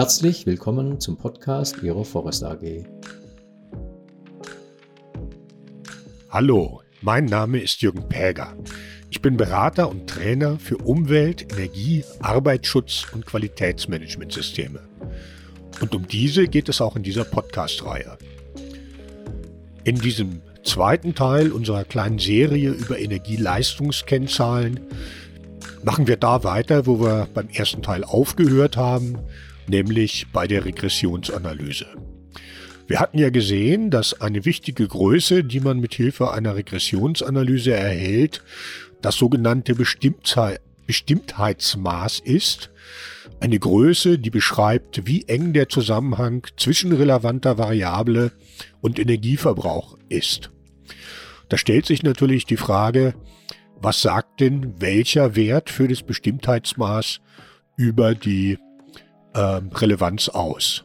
Herzlich willkommen zum Podcast Ihrer Forest AG. Hallo, mein Name ist Jürgen Päger. Ich bin Berater und Trainer für Umwelt, Energie, Arbeitsschutz und Qualitätsmanagementsysteme. Und um diese geht es auch in dieser Podcast-Reihe. In diesem zweiten Teil unserer kleinen Serie über Energieleistungskennzahlen machen wir da weiter, wo wir beim ersten Teil aufgehört haben, nämlich bei der Regressionsanalyse. Wir hatten ja gesehen, dass eine wichtige Größe, die man mit Hilfe einer Regressionsanalyse erhält, das sogenannte Bestimmtheitsmaß ist. Eine Größe, die beschreibt, wie eng der Zusammenhang zwischen relevanter Variable und Energieverbrauch ist. Da stellt sich natürlich die Frage, was sagt denn welcher Wert für das Bestimmtheitsmaß über die äh, Relevanz aus?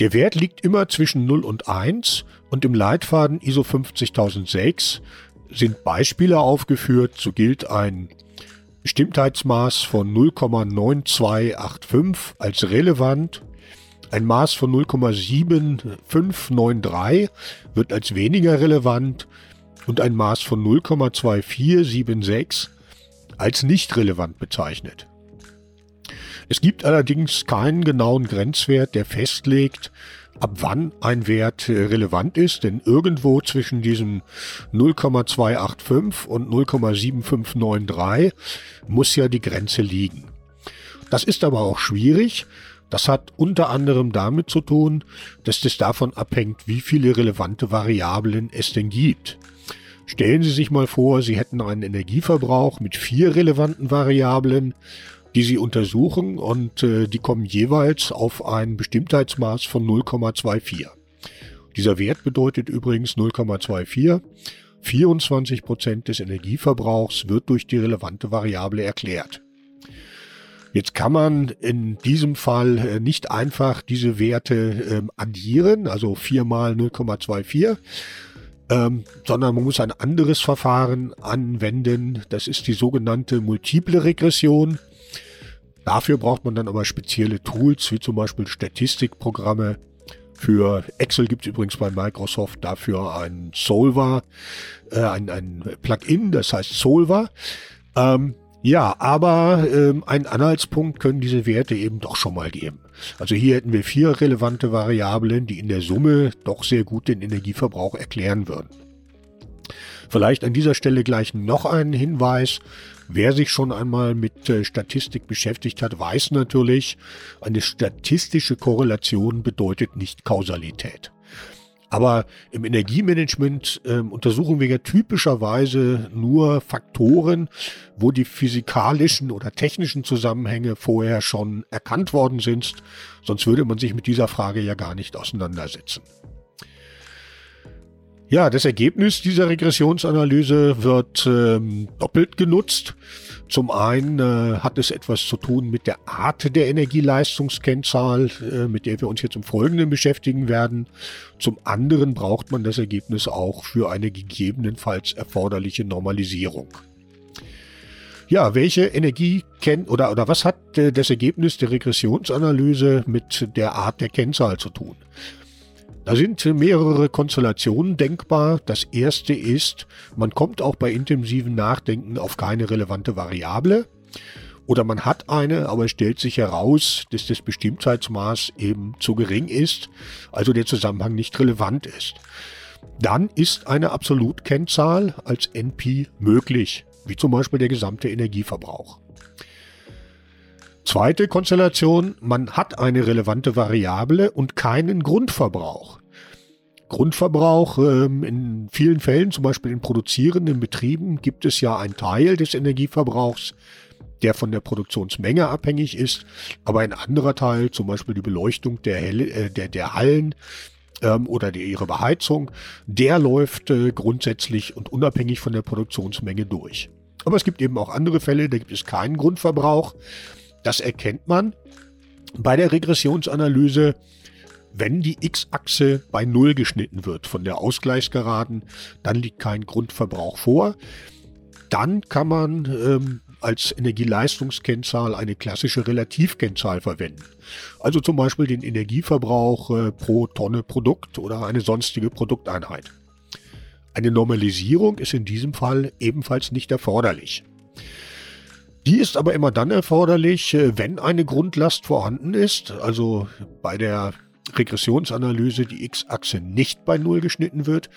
Der Wert liegt immer zwischen 0 und 1 und im Leitfaden ISO 50006 sind Beispiele aufgeführt. So gilt ein Bestimmtheitsmaß von 0,9285 als relevant. Ein Maß von 0,7593 wird als weniger relevant und ein Maß von 0,2476 als nicht relevant bezeichnet. Es gibt allerdings keinen genauen Grenzwert, der festlegt, ab wann ein Wert äh, relevant ist, denn irgendwo zwischen diesem 0,285 und 0,7593 muss ja die Grenze liegen. Das ist aber auch schwierig. Das hat unter anderem damit zu tun, dass das davon abhängt, wie viele relevante Variablen es denn gibt. Stellen Sie sich mal vor, Sie hätten einen Energieverbrauch mit vier relevanten Variablen die sie untersuchen und äh, die kommen jeweils auf ein Bestimmtheitsmaß von 0,24. Dieser Wert bedeutet übrigens 0,24. 24 Prozent des Energieverbrauchs wird durch die relevante Variable erklärt. Jetzt kann man in diesem Fall äh, nicht einfach diese Werte ähm, addieren, also 4 mal 0,24, ähm, sondern man muss ein anderes Verfahren anwenden. Das ist die sogenannte multiple Regression. Dafür braucht man dann aber spezielle Tools, wie zum Beispiel Statistikprogramme. Für Excel gibt es übrigens bei Microsoft dafür ein Solver, äh, ein, ein Plugin, das heißt Solver. Ähm, ja, aber ähm, einen Anhaltspunkt können diese Werte eben doch schon mal geben. Also hier hätten wir vier relevante Variablen, die in der Summe doch sehr gut den Energieverbrauch erklären würden. Vielleicht an dieser Stelle gleich noch einen Hinweis. Wer sich schon einmal mit äh, Statistik beschäftigt hat, weiß natürlich, eine statistische Korrelation bedeutet nicht Kausalität. Aber im Energiemanagement äh, untersuchen wir ja typischerweise nur Faktoren, wo die physikalischen oder technischen Zusammenhänge vorher schon erkannt worden sind. Sonst würde man sich mit dieser Frage ja gar nicht auseinandersetzen. Ja, das Ergebnis dieser Regressionsanalyse wird ähm, doppelt genutzt. Zum einen äh, hat es etwas zu tun mit der Art der Energieleistungskennzahl, äh, mit der wir uns jetzt im Folgenden beschäftigen werden. Zum anderen braucht man das Ergebnis auch für eine gegebenenfalls erforderliche Normalisierung. Ja, welche Energie kennt oder, oder was hat äh, das Ergebnis der Regressionsanalyse mit der Art der Kennzahl zu tun? Da sind mehrere Konstellationen denkbar. Das erste ist, man kommt auch bei intensivem Nachdenken auf keine relevante Variable. Oder man hat eine, aber es stellt sich heraus, dass das Bestimmtheitsmaß eben zu gering ist, also der Zusammenhang nicht relevant ist. Dann ist eine Absolutkennzahl als NP möglich, wie zum Beispiel der gesamte Energieverbrauch. Zweite Konstellation, man hat eine relevante Variable und keinen Grundverbrauch. Grundverbrauch ähm, in vielen Fällen, zum Beispiel in produzierenden Betrieben, gibt es ja einen Teil des Energieverbrauchs, der von der Produktionsmenge abhängig ist, aber ein anderer Teil, zum Beispiel die Beleuchtung der, Helle, äh, der, der Hallen ähm, oder die, ihre Beheizung, der läuft äh, grundsätzlich und unabhängig von der Produktionsmenge durch. Aber es gibt eben auch andere Fälle, da gibt es keinen Grundverbrauch. Das erkennt man bei der Regressionsanalyse, wenn die x-Achse bei Null geschnitten wird von der Ausgleichsgeraden, dann liegt kein Grundverbrauch vor. Dann kann man ähm, als Energieleistungskennzahl eine klassische Relativkennzahl verwenden. Also zum Beispiel den Energieverbrauch äh, pro Tonne Produkt oder eine sonstige Produkteinheit. Eine Normalisierung ist in diesem Fall ebenfalls nicht erforderlich. Die ist aber immer dann erforderlich, äh, wenn eine Grundlast vorhanden ist, also bei der Regressionsanalyse die x-Achse nicht bei Null geschnitten wird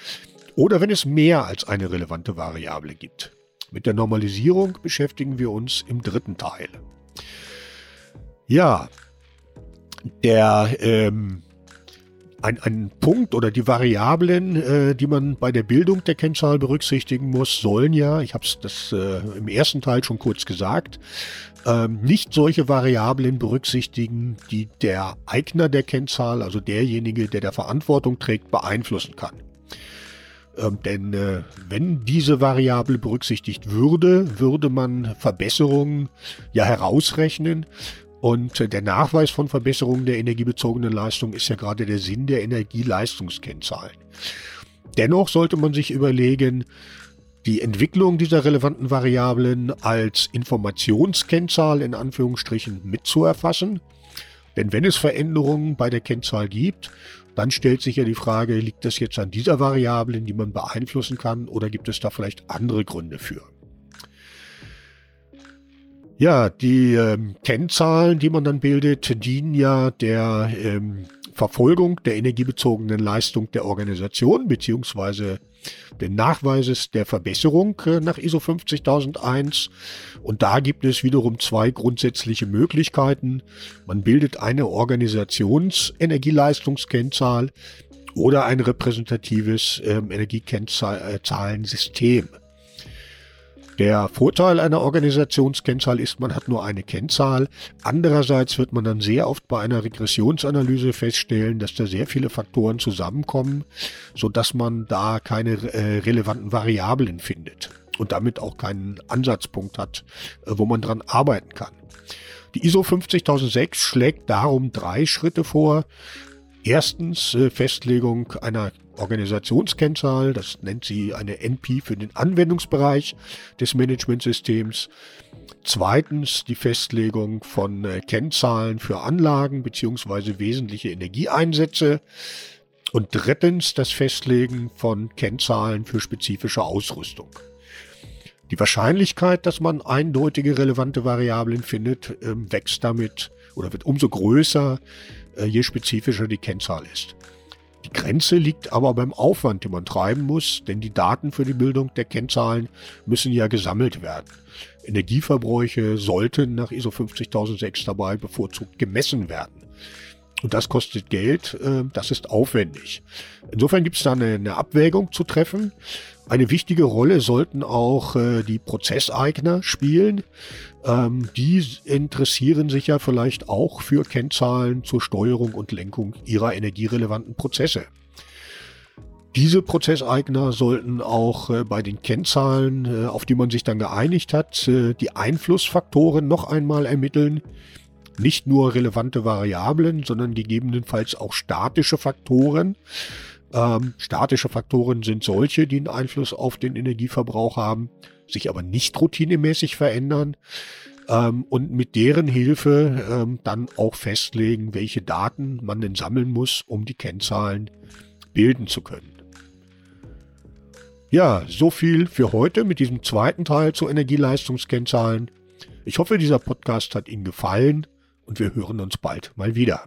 oder wenn es mehr als eine relevante Variable gibt. Mit der Normalisierung beschäftigen wir uns im dritten Teil. Ja, der ähm, ein, ein Punkt oder die Variablen, äh, die man bei der Bildung der Kennzahl berücksichtigen muss, sollen ja, ich habe es das äh, im ersten Teil schon kurz gesagt, ähm, nicht solche Variablen berücksichtigen, die der Eigner der Kennzahl, also derjenige, der der Verantwortung trägt, beeinflussen kann. Ähm, denn äh, wenn diese Variable berücksichtigt würde, würde man Verbesserungen ja herausrechnen. Und äh, der Nachweis von Verbesserungen der energiebezogenen Leistung ist ja gerade der Sinn der Energieleistungskennzahlen. Dennoch sollte man sich überlegen, die Entwicklung dieser relevanten Variablen als Informationskennzahl in Anführungsstrichen mitzuerfassen. Denn wenn es Veränderungen bei der Kennzahl gibt, dann stellt sich ja die Frage, liegt das jetzt an dieser Variable, die man beeinflussen kann, oder gibt es da vielleicht andere Gründe für? Ja, die ähm, Kennzahlen, die man dann bildet, dienen ja der ähm, Verfolgung der energiebezogenen Leistung der Organisation beziehungsweise den Nachweises der Verbesserung äh, nach ISO 50001. Und da gibt es wiederum zwei grundsätzliche Möglichkeiten. Man bildet eine Organisationsenergieleistungskennzahl oder ein repräsentatives ähm, Energiekennzahlensystem. Der Vorteil einer Organisationskennzahl ist, man hat nur eine Kennzahl. Andererseits wird man dann sehr oft bei einer Regressionsanalyse feststellen, dass da sehr viele Faktoren zusammenkommen, sodass man da keine äh, relevanten Variablen findet und damit auch keinen Ansatzpunkt hat, äh, wo man dran arbeiten kann. Die ISO 50006 schlägt darum drei Schritte vor. Erstens äh, Festlegung einer Organisationskennzahl, das nennt sie eine NP für den Anwendungsbereich des Managementsystems. Zweitens die Festlegung von äh, Kennzahlen für Anlagen bzw. wesentliche Energieeinsätze. Und drittens das Festlegen von Kennzahlen für spezifische Ausrüstung. Die Wahrscheinlichkeit, dass man eindeutige relevante Variablen findet, ähm, wächst damit oder wird umso größer, äh, je spezifischer die Kennzahl ist. Die Grenze liegt aber beim Aufwand, den man treiben muss, denn die Daten für die Bildung der Kennzahlen müssen ja gesammelt werden. Energieverbräuche sollten nach ISO 50006 dabei bevorzugt gemessen werden. Und das kostet Geld, äh, das ist aufwendig. Insofern gibt es da eine, Abwägung zu treffen. Eine wichtige Rolle sollten auch äh, die Prozesseigner spielen. Ähm, die interessieren sich ja vielleicht auch für Kennzahlen zur Steuerung und Lenkung ihrer energierelevanten Prozesse. Diese Prozesseigner sollten auch äh, bei den Kennzahlen, auf die man sich dann geeinigt hat, die Einflussfaktoren noch einmal ermitteln, nicht nur relevante Variablen, sondern gegebenenfalls auch statische Faktoren. Ähm, statische Faktoren sind solche, die einen Einfluss auf den Energieverbrauch haben, sich aber nicht routinemäßig verändern ähm, und mit deren Hilfe ähm, dann auch festlegen, welche Daten man denn sammeln muss, um die Kennzahlen bilden zu können. Ja, so viel für heute mit diesem zweiten Teil zu Energieleistungskennzahlen. Ich hoffe, dieser Podcast hat Ihnen gefallen und wir hören uns bald mal wieder.